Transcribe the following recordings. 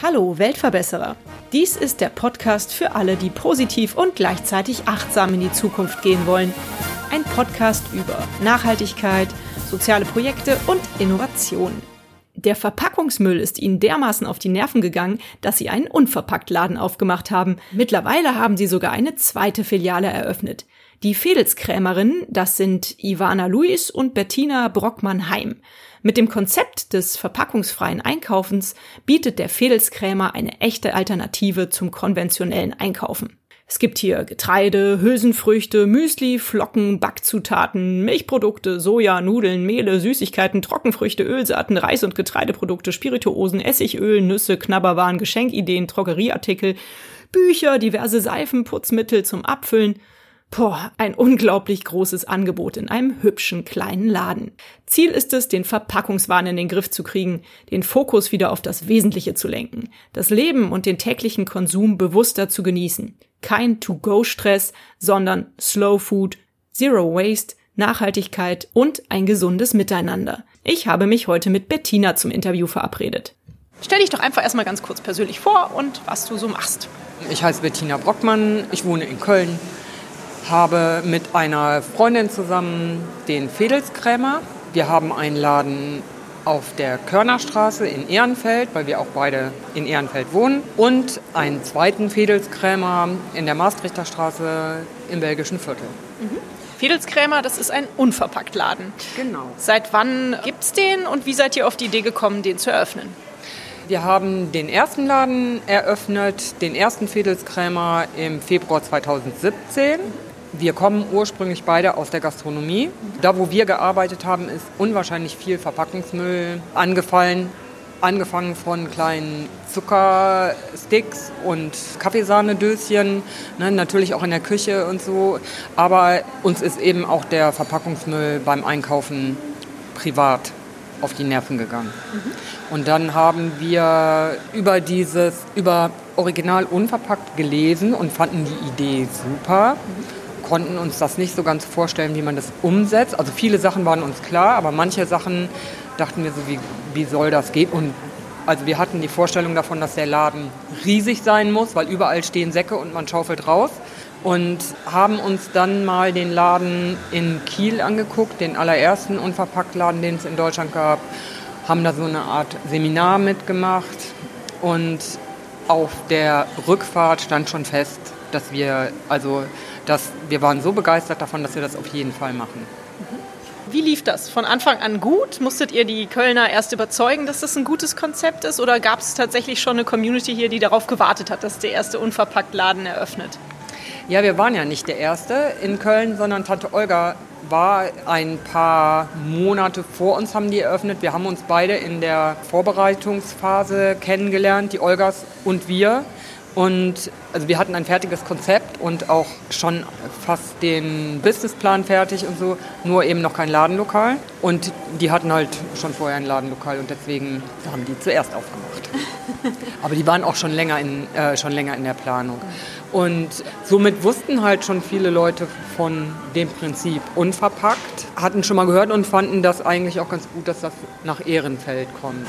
Hallo Weltverbesserer. Dies ist der Podcast für alle, die positiv und gleichzeitig achtsam in die Zukunft gehen wollen. Ein Podcast über Nachhaltigkeit, soziale Projekte und Innovation. Der Verpackungsmüll ist ihnen dermaßen auf die Nerven gegangen, dass sie einen Unverpacktladen aufgemacht haben. Mittlerweile haben sie sogar eine zweite Filiale eröffnet. Die Fedelskrämerinnen, das sind Ivana Luis und Bettina Brockmann-Heim. Mit dem Konzept des verpackungsfreien Einkaufens bietet der Fedelskrämer eine echte Alternative zum konventionellen Einkaufen. Es gibt hier Getreide, Hülsenfrüchte, Müsli, Flocken, Backzutaten, Milchprodukte, Soja, Nudeln, Mehle, Süßigkeiten, Trockenfrüchte, Ölsaaten, Reis- und Getreideprodukte, Spirituosen, Essigöl, Nüsse, Knabberwaren, Geschenkideen, Drogerieartikel, Bücher, diverse Seifen, Putzmittel zum Abfüllen – Boah, ein unglaublich großes Angebot in einem hübschen kleinen Laden. Ziel ist es, den Verpackungswahn in den Griff zu kriegen, den Fokus wieder auf das Wesentliche zu lenken, das Leben und den täglichen Konsum bewusster zu genießen. Kein To-Go-Stress, sondern Slow Food, Zero Waste, Nachhaltigkeit und ein gesundes Miteinander. Ich habe mich heute mit Bettina zum Interview verabredet. Stell dich doch einfach erstmal ganz kurz persönlich vor und was du so machst. Ich heiße Bettina Brockmann, ich wohne in Köln, habe mit einer Freundin zusammen den Fedelskrämer. Wir haben einen Laden auf der Körnerstraße in Ehrenfeld, weil wir auch beide in Ehrenfeld wohnen, und einen zweiten Fedelskrämer in der Maastrichter Straße im belgischen Viertel. Mhm. Fedelskrämer, das ist ein Unverpacktladen. Genau. Seit wann gibt es den und wie seid ihr auf die Idee gekommen, den zu eröffnen? Wir haben den ersten Laden eröffnet, den ersten Fedelskrämer im Februar 2017. Wir kommen ursprünglich beide aus der Gastronomie. Da, wo wir gearbeitet haben, ist unwahrscheinlich viel Verpackungsmüll angefallen. Angefangen von kleinen Zuckersticks und Kaffeesahnedöschen, ne, natürlich auch in der Küche und so. Aber uns ist eben auch der Verpackungsmüll beim Einkaufen privat auf die Nerven gegangen. Mhm. Und dann haben wir über dieses, über Original unverpackt gelesen und fanden die Idee super. Mhm konnten uns das nicht so ganz vorstellen, wie man das umsetzt. Also viele Sachen waren uns klar, aber manche Sachen dachten wir so, wie, wie soll das gehen? Und also wir hatten die Vorstellung davon, dass der Laden riesig sein muss, weil überall stehen Säcke und man schaufelt raus. Und haben uns dann mal den Laden in Kiel angeguckt, den allerersten Unverpacktladen, den es in Deutschland gab. Haben da so eine Art Seminar mitgemacht. Und auf der Rückfahrt stand schon fest, dass wir also dass wir waren so begeistert davon, dass wir das auf jeden Fall machen. Wie lief das? Von Anfang an gut? Musstet ihr die Kölner erst überzeugen, dass das ein gutes Konzept ist? Oder gab es tatsächlich schon eine Community hier, die darauf gewartet hat, dass der erste Unverpacktladen eröffnet? Ja, wir waren ja nicht der Erste in Köln, sondern Tante Olga war ein paar Monate vor uns, haben die eröffnet. Wir haben uns beide in der Vorbereitungsphase kennengelernt, die Olgas und wir. Und also wir hatten ein fertiges Konzept und auch schon fast den Businessplan fertig und so, nur eben noch kein Ladenlokal. Und die hatten halt schon vorher ein Ladenlokal und deswegen haben die zuerst aufgemacht. Aber die waren auch schon länger in, äh, schon länger in der Planung. Und somit wussten halt schon viele Leute von dem Prinzip unverpackt, hatten schon mal gehört und fanden das eigentlich auch ganz gut, dass das nach Ehrenfeld kommt.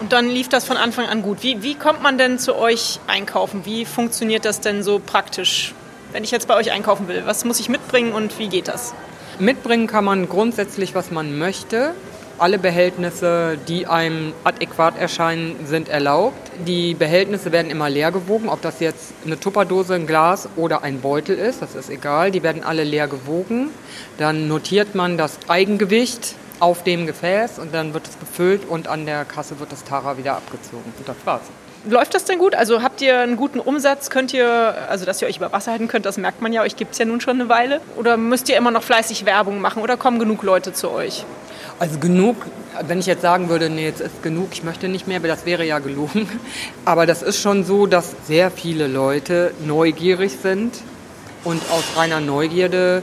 Und dann lief das von Anfang an gut. Wie, wie kommt man denn zu euch einkaufen? Wie funktioniert das denn so praktisch? Wenn ich jetzt bei euch einkaufen will, was muss ich mitbringen und wie geht das? Mitbringen kann man grundsätzlich, was man möchte. Alle Behältnisse, die einem adäquat erscheinen, sind erlaubt. Die Behältnisse werden immer leer gewogen, ob das jetzt eine Tupperdose, ein Glas oder ein Beutel ist, das ist egal. Die werden alle leer gewogen. Dann notiert man das Eigengewicht auf dem Gefäß und dann wird es befüllt und an der Kasse wird das Tara wieder abgezogen. Und das war's. Läuft das denn gut? Also habt ihr einen guten Umsatz? Könnt ihr, also dass ihr euch über Wasser halten könnt, das merkt man ja, euch gibt es ja nun schon eine Weile. Oder müsst ihr immer noch fleißig Werbung machen oder kommen genug Leute zu euch? Also genug, wenn ich jetzt sagen würde, nee, jetzt ist genug, ich möchte nicht mehr, das wäre ja gelogen. Aber das ist schon so, dass sehr viele Leute neugierig sind und aus reiner Neugierde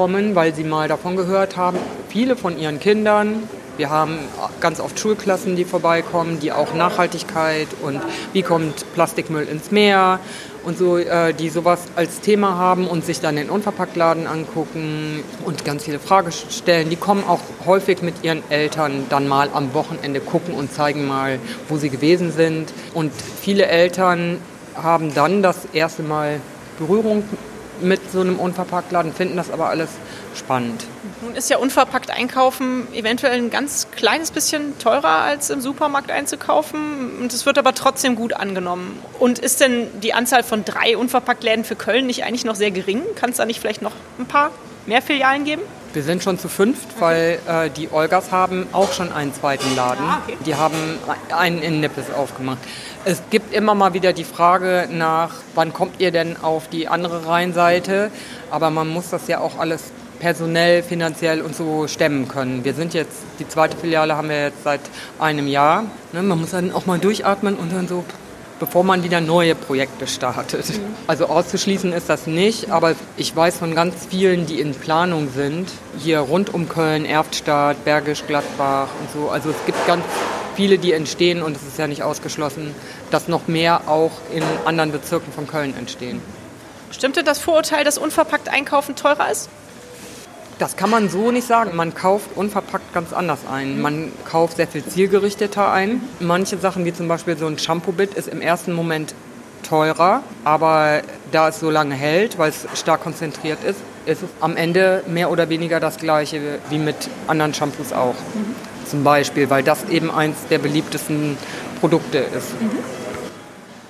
kommen, weil sie mal davon gehört haben. Viele von ihren Kindern. Wir haben ganz oft Schulklassen, die vorbeikommen, die auch Nachhaltigkeit und wie kommt Plastikmüll ins Meer und so, äh, die sowas als Thema haben und sich dann den Unverpacktladen angucken und ganz viele Fragen stellen. Die kommen auch häufig mit ihren Eltern dann mal am Wochenende gucken und zeigen mal, wo sie gewesen sind. Und viele Eltern haben dann das erste Mal Berührung mit so einem Unverpacktladen, finden das aber alles spannend. Nun ist ja unverpackt einkaufen eventuell ein ganz kleines bisschen teurer als im Supermarkt einzukaufen und es wird aber trotzdem gut angenommen. Und ist denn die Anzahl von drei Unverpacktläden für Köln nicht eigentlich noch sehr gering? Kann es da nicht vielleicht noch ein paar mehr Filialen geben? Wir sind schon zu fünft, weil äh, die Olgas haben auch schon einen zweiten Laden. Ah, okay. Die haben einen in Nippes aufgemacht. Es gibt immer mal wieder die Frage nach, wann kommt ihr denn auf die andere Rheinseite? Aber man muss das ja auch alles personell, finanziell und so stemmen können. Wir sind jetzt, die zweite Filiale haben wir jetzt seit einem Jahr. Ne, man muss dann auch mal durchatmen und dann so, bevor man wieder neue Projekte startet. Mhm. Also auszuschließen ist das nicht, aber ich weiß von ganz vielen, die in Planung sind, hier rund um Köln, Erftstadt, Bergisch Gladbach und so. Also es gibt ganz viele, die entstehen und es ist ja nicht ausgeschlossen, dass noch mehr auch in anderen Bezirken von Köln entstehen. Stimmte das Vorurteil, dass unverpackt einkaufen teurer ist? Das kann man so nicht sagen. Man kauft unverpackt ganz anders ein. Man kauft sehr viel zielgerichteter ein. Manche Sachen, wie zum Beispiel so ein Shampoo-Bit, ist im ersten Moment teurer, aber da es so lange hält, weil es stark konzentriert ist, ist es am Ende mehr oder weniger das gleiche wie mit anderen Shampoos auch. Mhm. Zum Beispiel, weil das eben eins der beliebtesten Produkte ist. Mhm.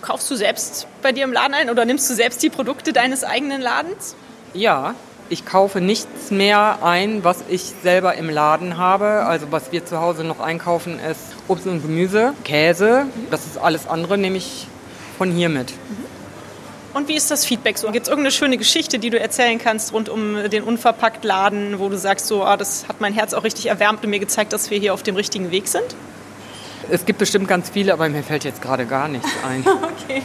Kaufst du selbst bei dir im Laden ein oder nimmst du selbst die Produkte deines eigenen Ladens? Ja, ich kaufe nichts mehr ein, was ich selber im Laden habe. Also was wir zu Hause noch einkaufen, ist Obst und Gemüse, Käse. Das ist alles andere, nehme ich von hier mit. Und wie ist das Feedback so? Gibt es irgendeine schöne Geschichte, die du erzählen kannst rund um den Unverpackt-Laden, wo du sagst, so, ah, das hat mein Herz auch richtig erwärmt und mir gezeigt, dass wir hier auf dem richtigen Weg sind? Es gibt bestimmt ganz viele, aber mir fällt jetzt gerade gar nichts ein. okay,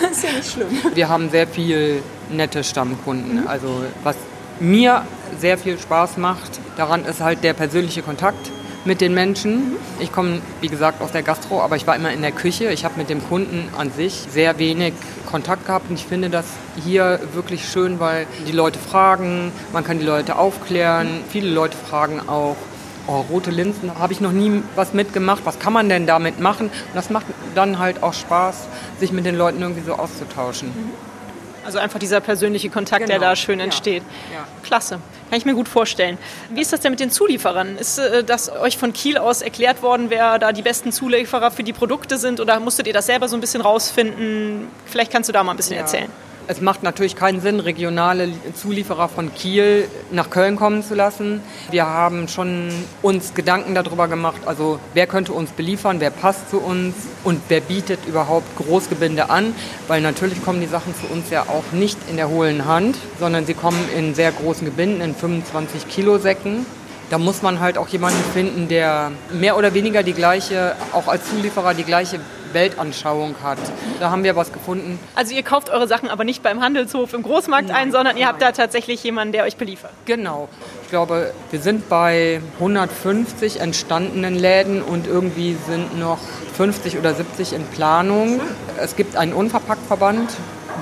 das ist ja nicht schlimm. Wir haben sehr viele nette Stammkunden. Also was mir sehr viel Spaß macht daran, ist halt der persönliche Kontakt mit den Menschen. Ich komme, wie gesagt, aus der Gastro, aber ich war immer in der Küche. Ich habe mit dem Kunden an sich sehr wenig Kontakt gehabt und ich finde das hier wirklich schön, weil die Leute fragen, man kann die Leute aufklären. Viele Leute fragen auch, oh, rote Linsen, habe ich noch nie was mitgemacht, was kann man denn damit machen? Und das macht dann halt auch Spaß, sich mit den Leuten irgendwie so auszutauschen. Also einfach dieser persönliche Kontakt, genau. der da schön entsteht. Ja. Ja. Klasse, kann ich mir gut vorstellen. Wie ist das denn mit den Zulieferern? Ist äh, das euch von Kiel aus erklärt worden, wer da die besten Zulieferer für die Produkte sind oder musstet ihr das selber so ein bisschen rausfinden? Vielleicht kannst du da mal ein bisschen ja. erzählen. Es macht natürlich keinen Sinn, regionale Zulieferer von Kiel nach Köln kommen zu lassen. Wir haben schon uns Gedanken darüber gemacht, also wer könnte uns beliefern, wer passt zu uns und wer bietet überhaupt Großgebinde an, weil natürlich kommen die Sachen zu uns ja auch nicht in der hohlen Hand, sondern sie kommen in sehr großen Gebinden, in 25 Kilo Säcken. Da muss man halt auch jemanden finden, der mehr oder weniger die gleiche, auch als Zulieferer die gleiche Weltanschauung hat. Da haben wir was gefunden. Also ihr kauft eure Sachen aber nicht beim Handelshof im Großmarkt nein, ein, sondern ihr nein. habt da tatsächlich jemanden, der euch beliefert. Genau. Ich glaube, wir sind bei 150 entstandenen Läden und irgendwie sind noch 50 oder 70 in Planung. Es gibt einen Unverpacktverband,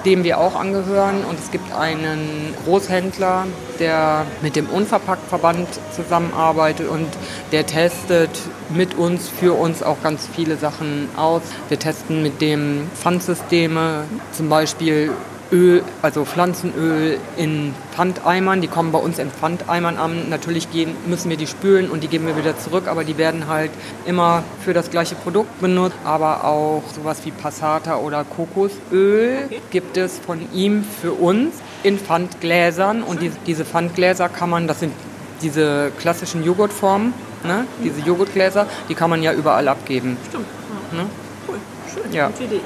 dem wir auch angehören. Und es gibt einen Großhändler, der mit dem Unverpacktverband zusammenarbeitet und der testet mit uns, für uns auch ganz viele Sachen aus. Wir testen mit dem Pfandsysteme, zum Beispiel Öl, also Pflanzenöl in Pfandeimern. Die kommen bei uns in Pfandeimern an. Natürlich gehen, müssen wir die spülen und die geben wir wieder zurück, aber die werden halt immer für das gleiche Produkt benutzt. Aber auch sowas wie Passata oder Kokosöl gibt es von ihm für uns in Pfandgläsern. Und die, diese Pfandgläser kann man, das sind diese klassischen Joghurtformen, ne? diese Joghurtgläser, die kann man ja überall abgeben. Stimmt. Ja. Ne? Cool, schön, ja. gute Idee.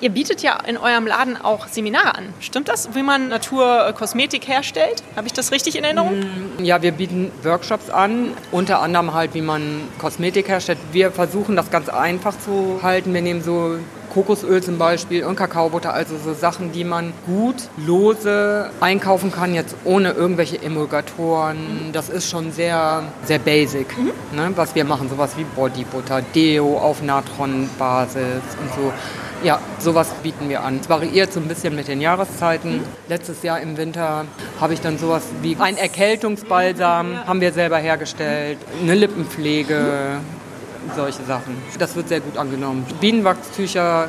Ihr bietet ja in eurem Laden auch Seminare an. Stimmt das, wie man Naturkosmetik herstellt? Habe ich das richtig in Erinnerung? Mm, ja, wir bieten Workshops an, unter anderem halt, wie man Kosmetik herstellt. Wir versuchen das ganz einfach zu halten. Wir nehmen so Kokosöl zum Beispiel und Kakaobutter, also so Sachen, die man gut lose einkaufen kann, jetzt ohne irgendwelche Emulgatoren. Das ist schon sehr, sehr basic, mhm. ne, was wir machen. Sowas wie Bodybutter, Deo auf Natronbasis und so. Ja, sowas bieten wir an. Es variiert so ein bisschen mit den Jahreszeiten. Letztes Jahr im Winter habe ich dann sowas wie ein Erkältungsbalsam, haben wir selber hergestellt, eine Lippenpflege, solche Sachen. Das wird sehr gut angenommen. Bienenwachstücher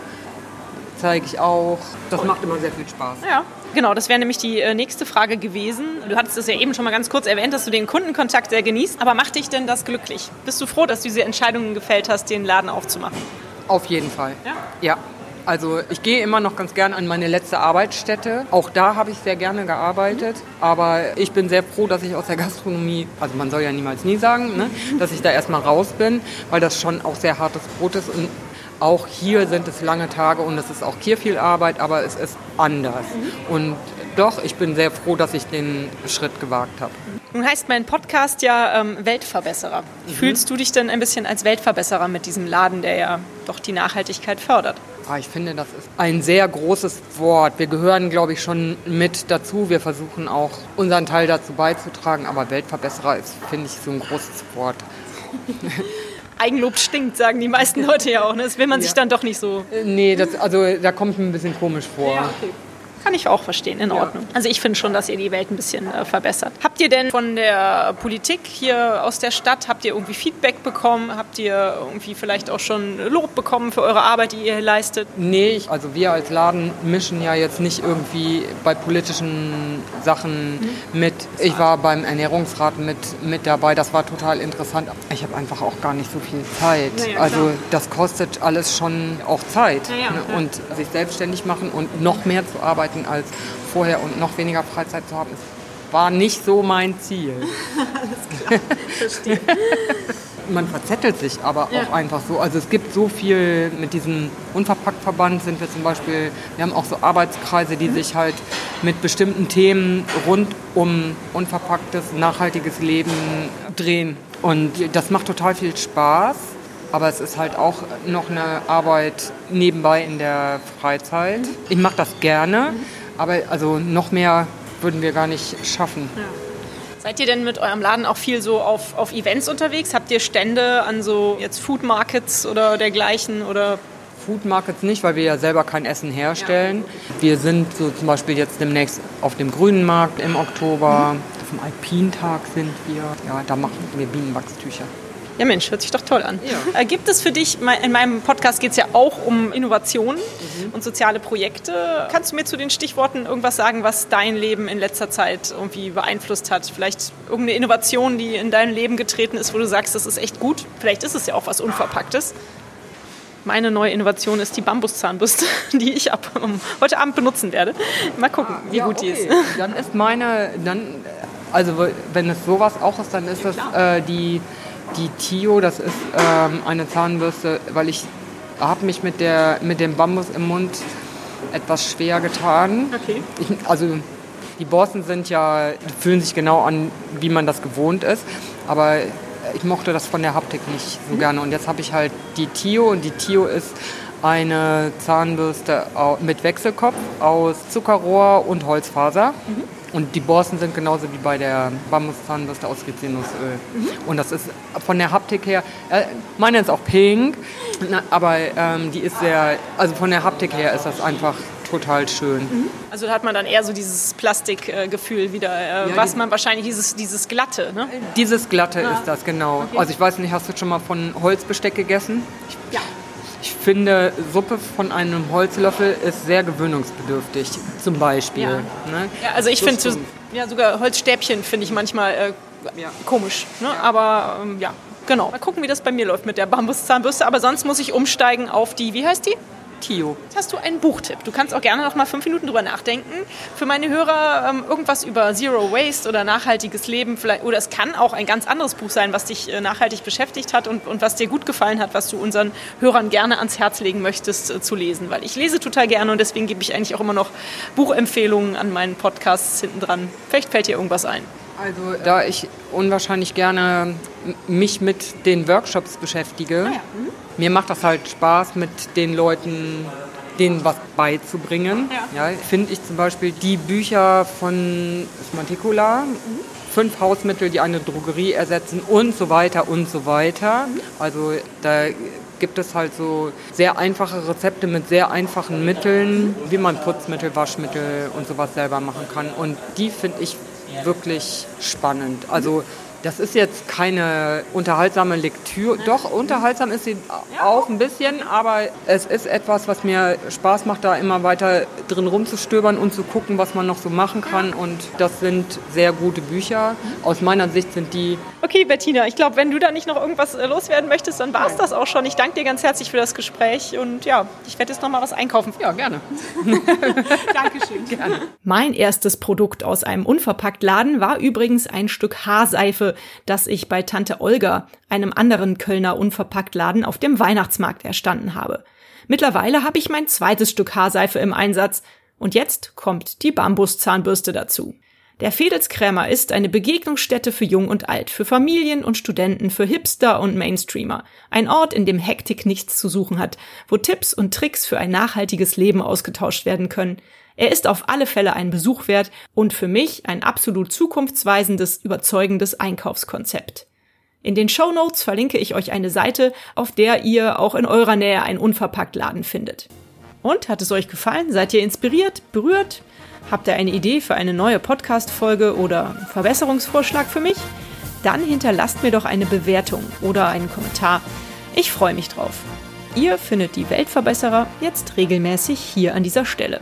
zeige ich auch. Das macht immer sehr viel Spaß. Ja. Genau, das wäre nämlich die äh, nächste Frage gewesen. Du hattest es ja eben schon mal ganz kurz erwähnt, dass du den Kundenkontakt sehr genießt. Aber macht dich denn das glücklich? Bist du froh, dass du diese Entscheidungen gefällt hast, den Laden aufzumachen? Auf jeden Fall. Ja? Ja. Also ich gehe immer noch ganz gern an meine letzte Arbeitsstätte. Auch da habe ich sehr gerne gearbeitet. Aber ich bin sehr froh, dass ich aus der Gastronomie, also man soll ja niemals nie sagen, ne, dass ich da erstmal raus bin, weil das schon auch sehr hartes Brot ist. Und auch hier sind es lange Tage und es ist auch hier viel Arbeit, aber es ist anders. Und doch, ich bin sehr froh, dass ich den Schritt gewagt habe. Nun heißt mein Podcast ja ähm, Weltverbesserer. Fühlst du dich denn ein bisschen als Weltverbesserer mit diesem Laden, der ja doch die Nachhaltigkeit fördert? Ah, ich finde, das ist ein sehr großes Wort. Wir gehören, glaube ich, schon mit dazu. Wir versuchen auch unseren Teil dazu beizutragen. Aber Weltverbesserer ist, finde ich, so ein großes Wort. Eigenlob stinkt, sagen die meisten Leute ja auch. Ne? Das will man sich Ja. dann doch nicht so. Äh, Nee, das, also da kommt mir ein bisschen komisch vor. Kann ich auch verstehen, in Ordnung. Also ich finde schon, dass ihr die Welt ein bisschen äh, verbessert. Habt ihr denn von der Politik hier aus der Stadt, habt ihr irgendwie Feedback bekommen? Habt ihr irgendwie vielleicht auch schon Lob bekommen für eure Arbeit, die ihr hier leistet? Nee, also wir als Laden mischen ja jetzt nicht irgendwie bei politischen Sachen mit. Ich war beim Ernährungsrat mit, mit dabei, das war total interessant. Ich habe einfach auch gar nicht so viel Zeit. Ja, ja, also das kostet alles schon auch Zeit. Ja, ja, ne? ja. Und sich selbstständig machen und noch mehr zu arbeiten als vorher und noch weniger Freizeit zu haben, war nicht so mein Ziel. Verstehe. Man verzettelt sich aber auch einfach so. Also es gibt so viel mit diesem Unverpacktverband sind wir zum Beispiel, wir haben auch so Arbeitskreise, die sich halt mit bestimmten Themen rund um unverpacktes, nachhaltiges Leben drehen. Und das macht total viel Spaß. Aber es ist halt auch noch eine Arbeit nebenbei in der Freizeit. Ich mache das gerne, aber also noch mehr würden wir gar nicht schaffen. Seid ihr denn mit eurem Laden auch viel so auf, auf Events unterwegs? Habt ihr Stände an so jetzt Food Markets oder dergleichen? Oder Food Markets nicht, weil wir ja selber kein Essen herstellen. Wir sind so zum Beispiel jetzt demnächst auf dem Grünen Markt im Oktober. Auf dem Alpintag sind wir. Ja, da machen wir Bienenwachstücher. Ja, Mensch, hört sich doch toll an. Äh, gibt es für dich, in meinem Podcast geht es ja auch um Innovationen und soziale Projekte. Kannst du mir zu den Stichworten irgendwas sagen, was dein Leben in letzter Zeit irgendwie beeinflusst hat? Vielleicht irgendeine Innovation, die in dein Leben getreten ist, wo du sagst, das ist echt gut? Vielleicht ist es ja auch was Unverpacktes. Meine neue Innovation ist die Bambuszahnbürste, die ich ab um, heute Abend benutzen werde. Mal gucken, wie gut die ist. Dann ist meine, dann, also wenn es sowas auch ist, dann ist das äh, die, die Tio, das ist ähm, eine Zahnbürste, weil ich habe mich mit, der, mit dem Bambus im Mund etwas schwer getan. Okay. Ich, also die Borsten sind ja, fühlen sich genau an, wie man das gewohnt ist. Aber ich mochte das von der Haptik nicht so gerne. Und jetzt habe ich halt die Tio und die Tio ist eine Zahnbürste mit Wechselkopf aus Zuckerrohr und Holzfaser. Und die Borsten sind genauso wie bei der Bambuszahnbürste aus Rizinusöl. Und das ist von der Haptik her, äh, meine ist auch pink, na, aber ähm, die ist sehr, also von der Haptik her ist das einfach total schön. Also da hat man dann eher so dieses Plastikgefühl wieder, äh, Ja, was die- man wahrscheinlich, dieses, dieses Glatte, ne? Dieses glatte ist das, genau. Also ich weiß nicht, hast du schon mal von Holzbesteck gegessen? Ich, Ja. Ich finde, Suppe von einem Holzlöffel ist sehr gewöhnungsbedürftig, zum Beispiel. Ja. Ne? Ja, also ich finde, ja, sogar Holzstäbchen finde ich manchmal äh, Ja. komisch. Ne? Aber ähm, ja, genau. Mal gucken, wie das bei mir läuft mit der Bambuszahnbürste. Aber sonst muss ich umsteigen auf die, wie heißt die? Tio. Jetzt hast du einen Buchtipp. Du kannst auch gerne noch mal fünf Minuten drüber nachdenken. Für meine Hörer ähm, irgendwas über Zero Waste oder nachhaltiges Leben. Vielleicht, oder es kann auch ein ganz anderes Buch sein, was dich äh, nachhaltig beschäftigt hat und, und was dir gut gefallen hat, was du unseren Hörern gerne ans Herz legen möchtest äh, zu lesen. Weil ich lese total gerne und deswegen gebe ich eigentlich auch immer noch Buchempfehlungen an meinen Podcasts hinten dran. Vielleicht fällt dir irgendwas ein. Also da ich unwahrscheinlich gerne mich mit den Workshops beschäftige, mir macht das halt Spaß, mit den Leuten denen was beizubringen. Ja. Ja, Finde ich zum Beispiel die Bücher von Smanticula fünf Hausmittel, die eine Drogerie ersetzen und so weiter und so weiter. Also da gibt es halt so sehr einfache Rezepte mit sehr einfachen Mitteln, wie man Putzmittel, Waschmittel und sowas selber machen kann. Und die finde ich wirklich spannend. Also das ist jetzt keine unterhaltsame Lektüre. Doch, unterhaltsam ist sie auch ein bisschen, aber es ist etwas, was mir Spaß macht, da immer weiter drin rumzustöbern und zu gucken, was man noch so machen kann. Und das sind sehr gute Bücher. Aus meiner Sicht sind die. Okay, Bettina, ich glaube, wenn du da nicht noch irgendwas äh, loswerden möchtest, dann war es das auch schon. Ich danke dir ganz herzlich für das Gespräch und ja, ich werde jetzt noch mal was einkaufen. Ja, gerne. Dankeschön. Gerne. Mein erstes Produkt aus einem Unverpacktladen war übrigens ein Stück Haarseife das ich bei Tante Olga, einem anderen Kölner Unverpacktladen, auf dem Weihnachtsmarkt erstanden habe. Mittlerweile habe ich mein zweites Stück Haarseife im Einsatz und jetzt kommt die Bambuszahnbürste dazu. Der Fedelskrämer ist eine Begegnungsstätte für Jung und Alt, für Familien und Studenten, für Hipster und Mainstreamer. Ein Ort, in dem Hektik nichts zu suchen hat, wo Tipps und Tricks für ein nachhaltiges Leben ausgetauscht werden können. Er ist auf alle Fälle ein Besuch wert und für mich ein absolut zukunftsweisendes, überzeugendes Einkaufskonzept. In den Show Notes verlinke ich euch eine Seite, auf der ihr auch in eurer Nähe einen Unverpacktladen findet. Und hat es euch gefallen? Seid ihr inspiriert, berührt? Habt ihr eine Idee für eine neue Podcast-Folge oder Verbesserungsvorschlag für mich? Dann hinterlasst mir doch eine Bewertung oder einen Kommentar. Ich freue mich drauf. Ihr findet die Weltverbesserer jetzt regelmäßig hier an dieser Stelle.